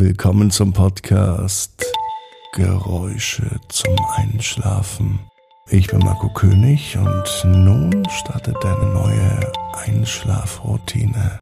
Willkommen zum Podcast Geräusche zum Einschlafen. Ich bin Marco König und nun startet deine neue Einschlafroutine.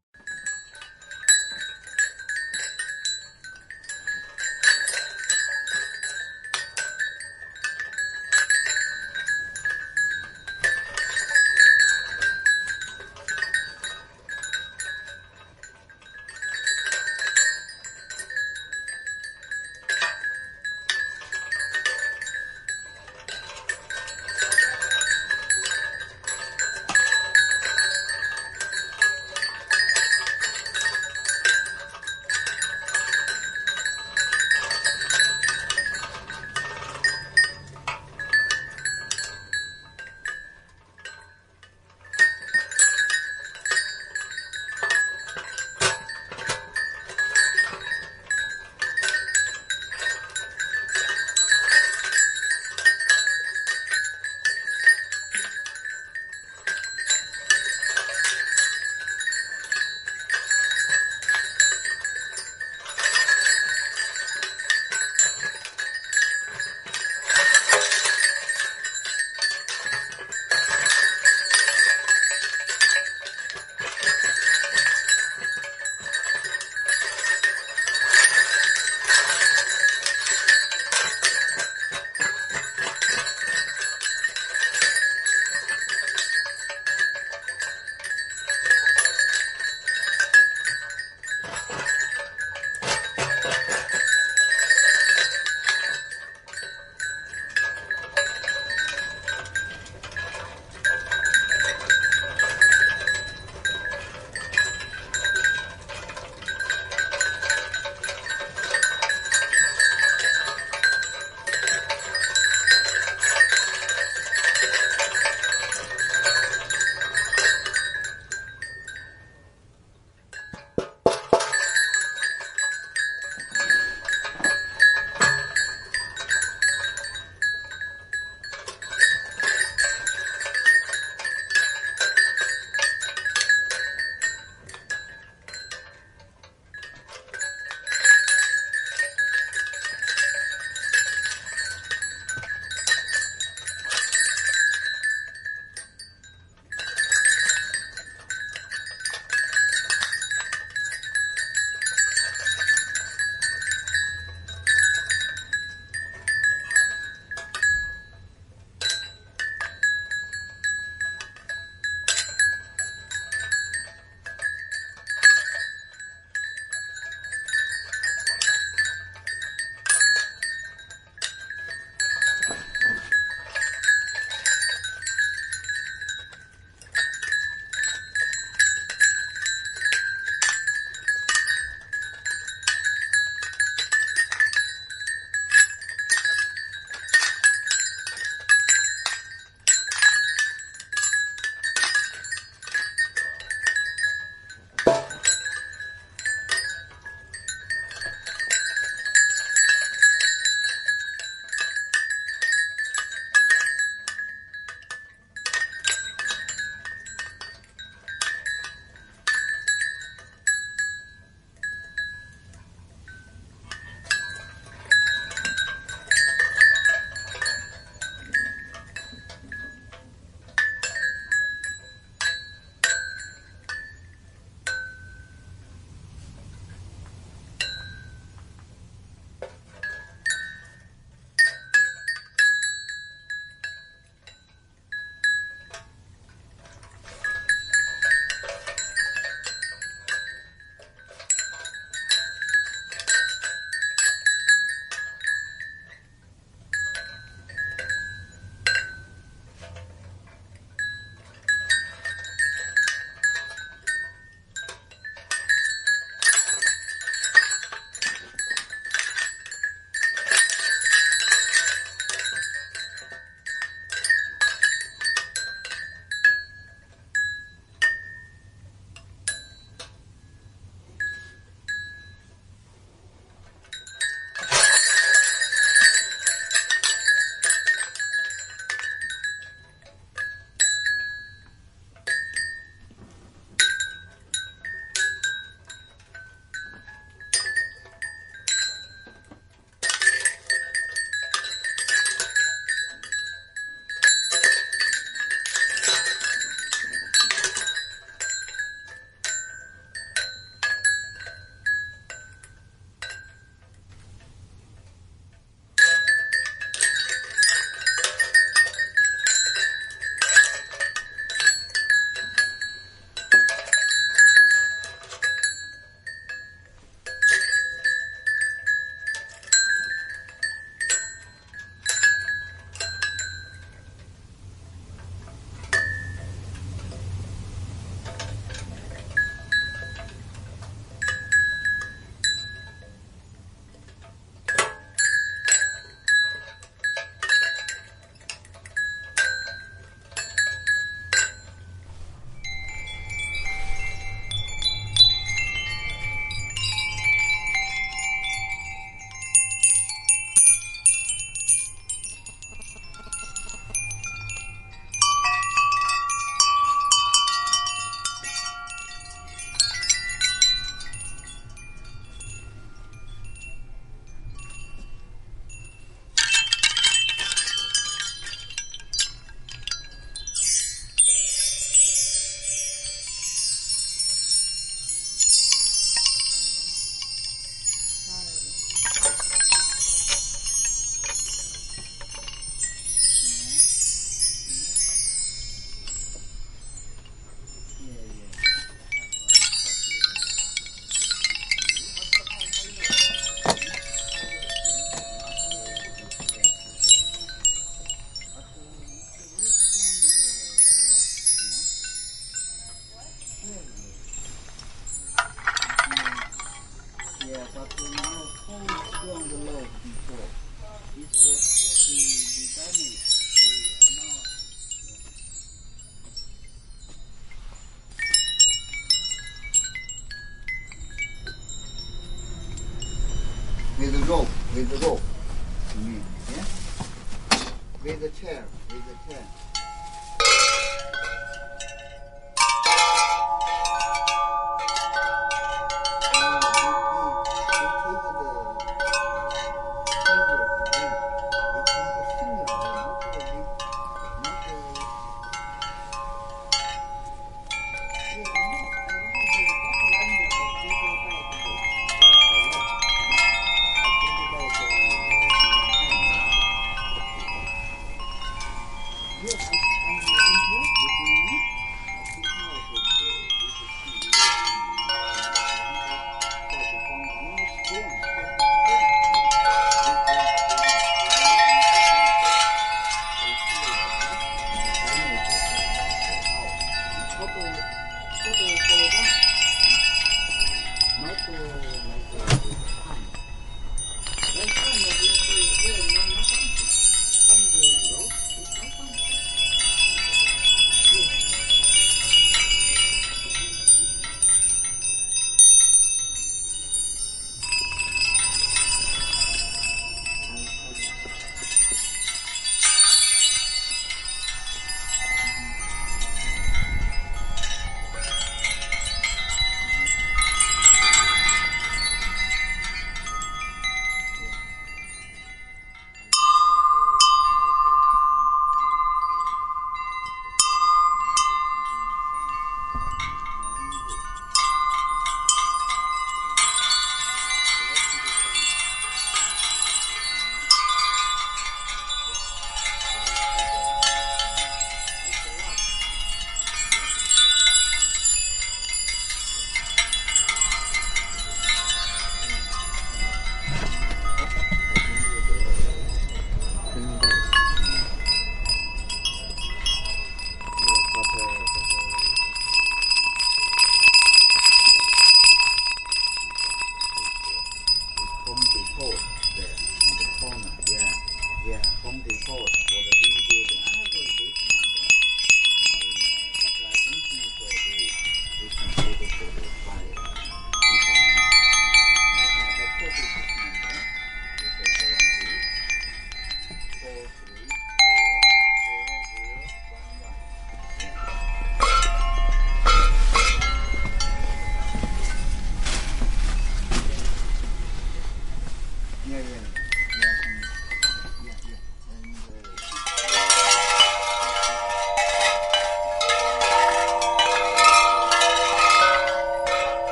the to.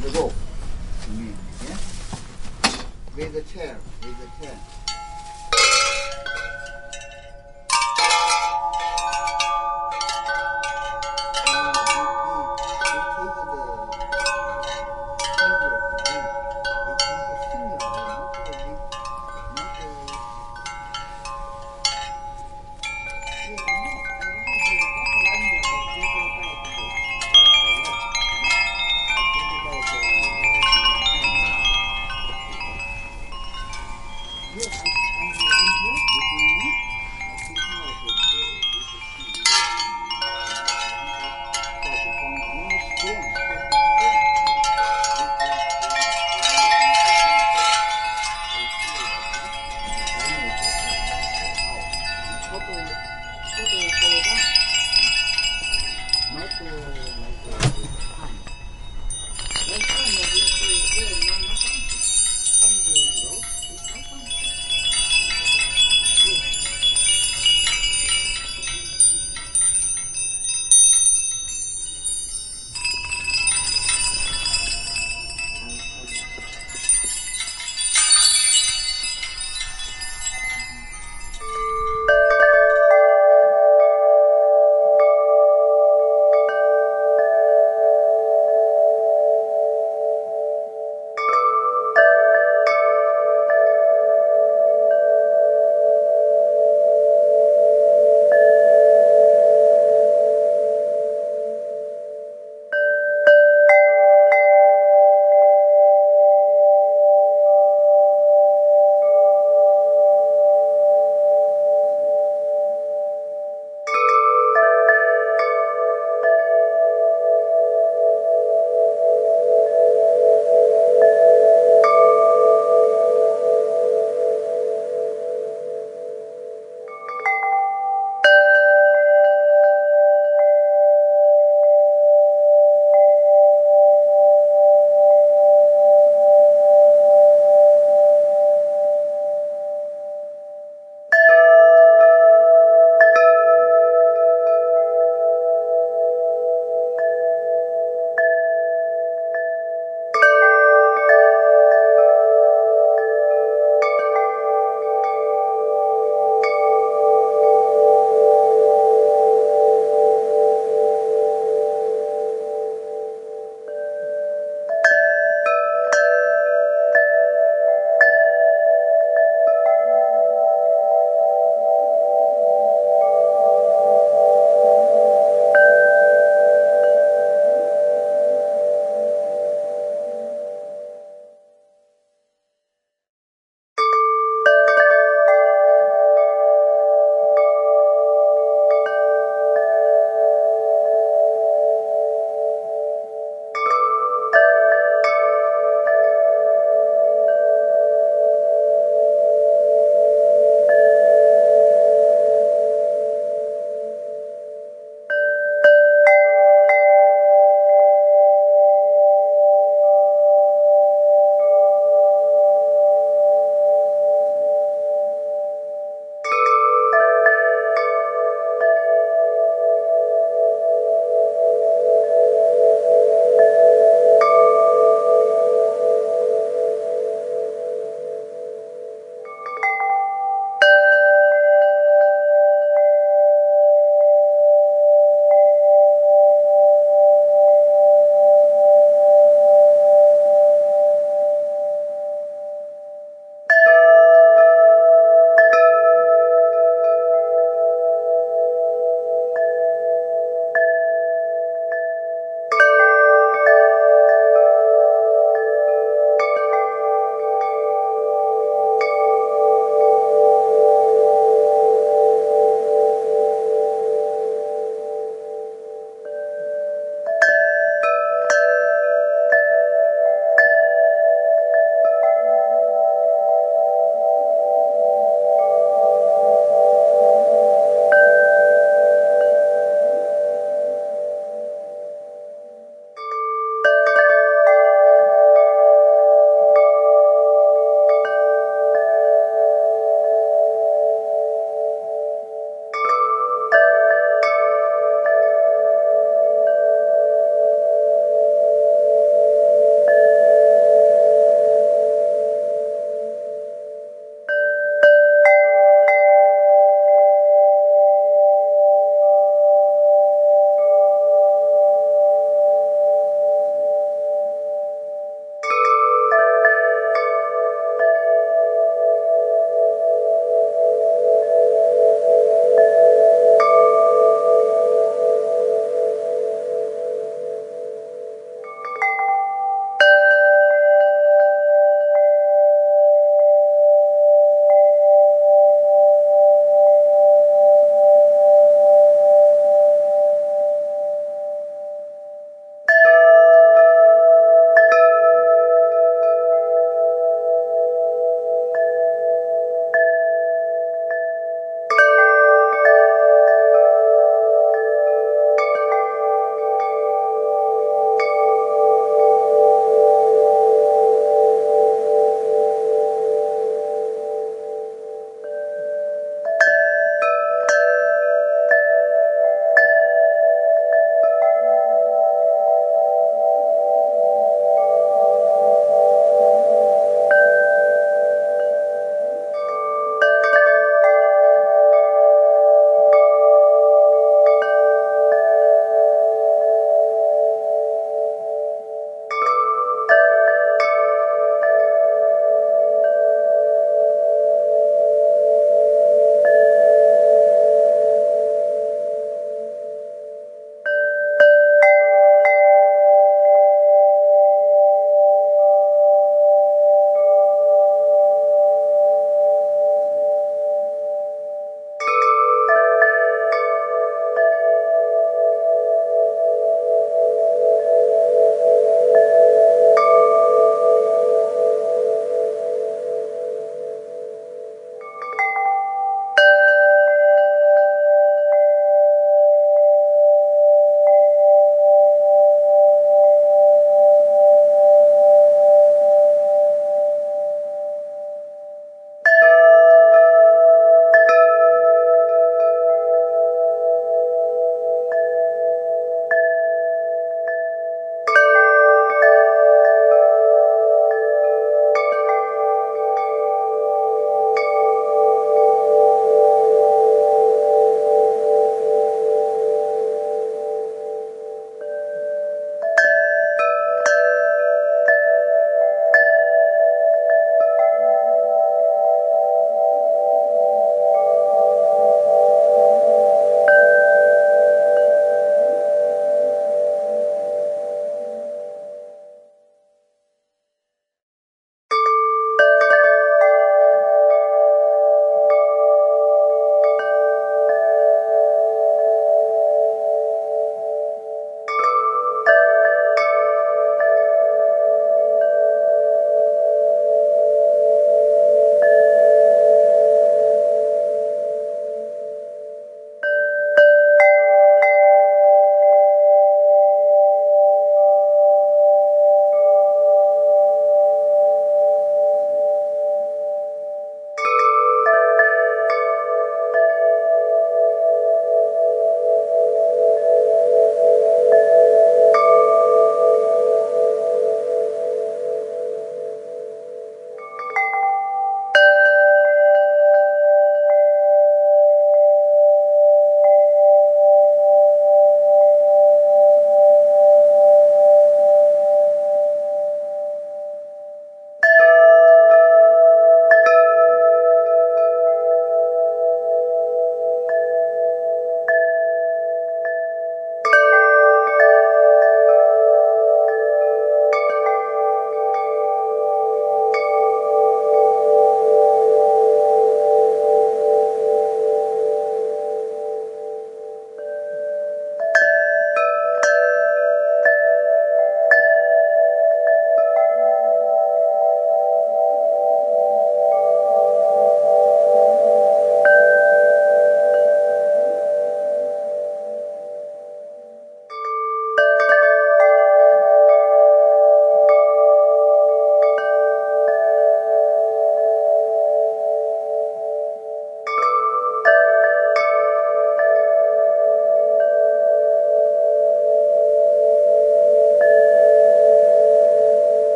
되도록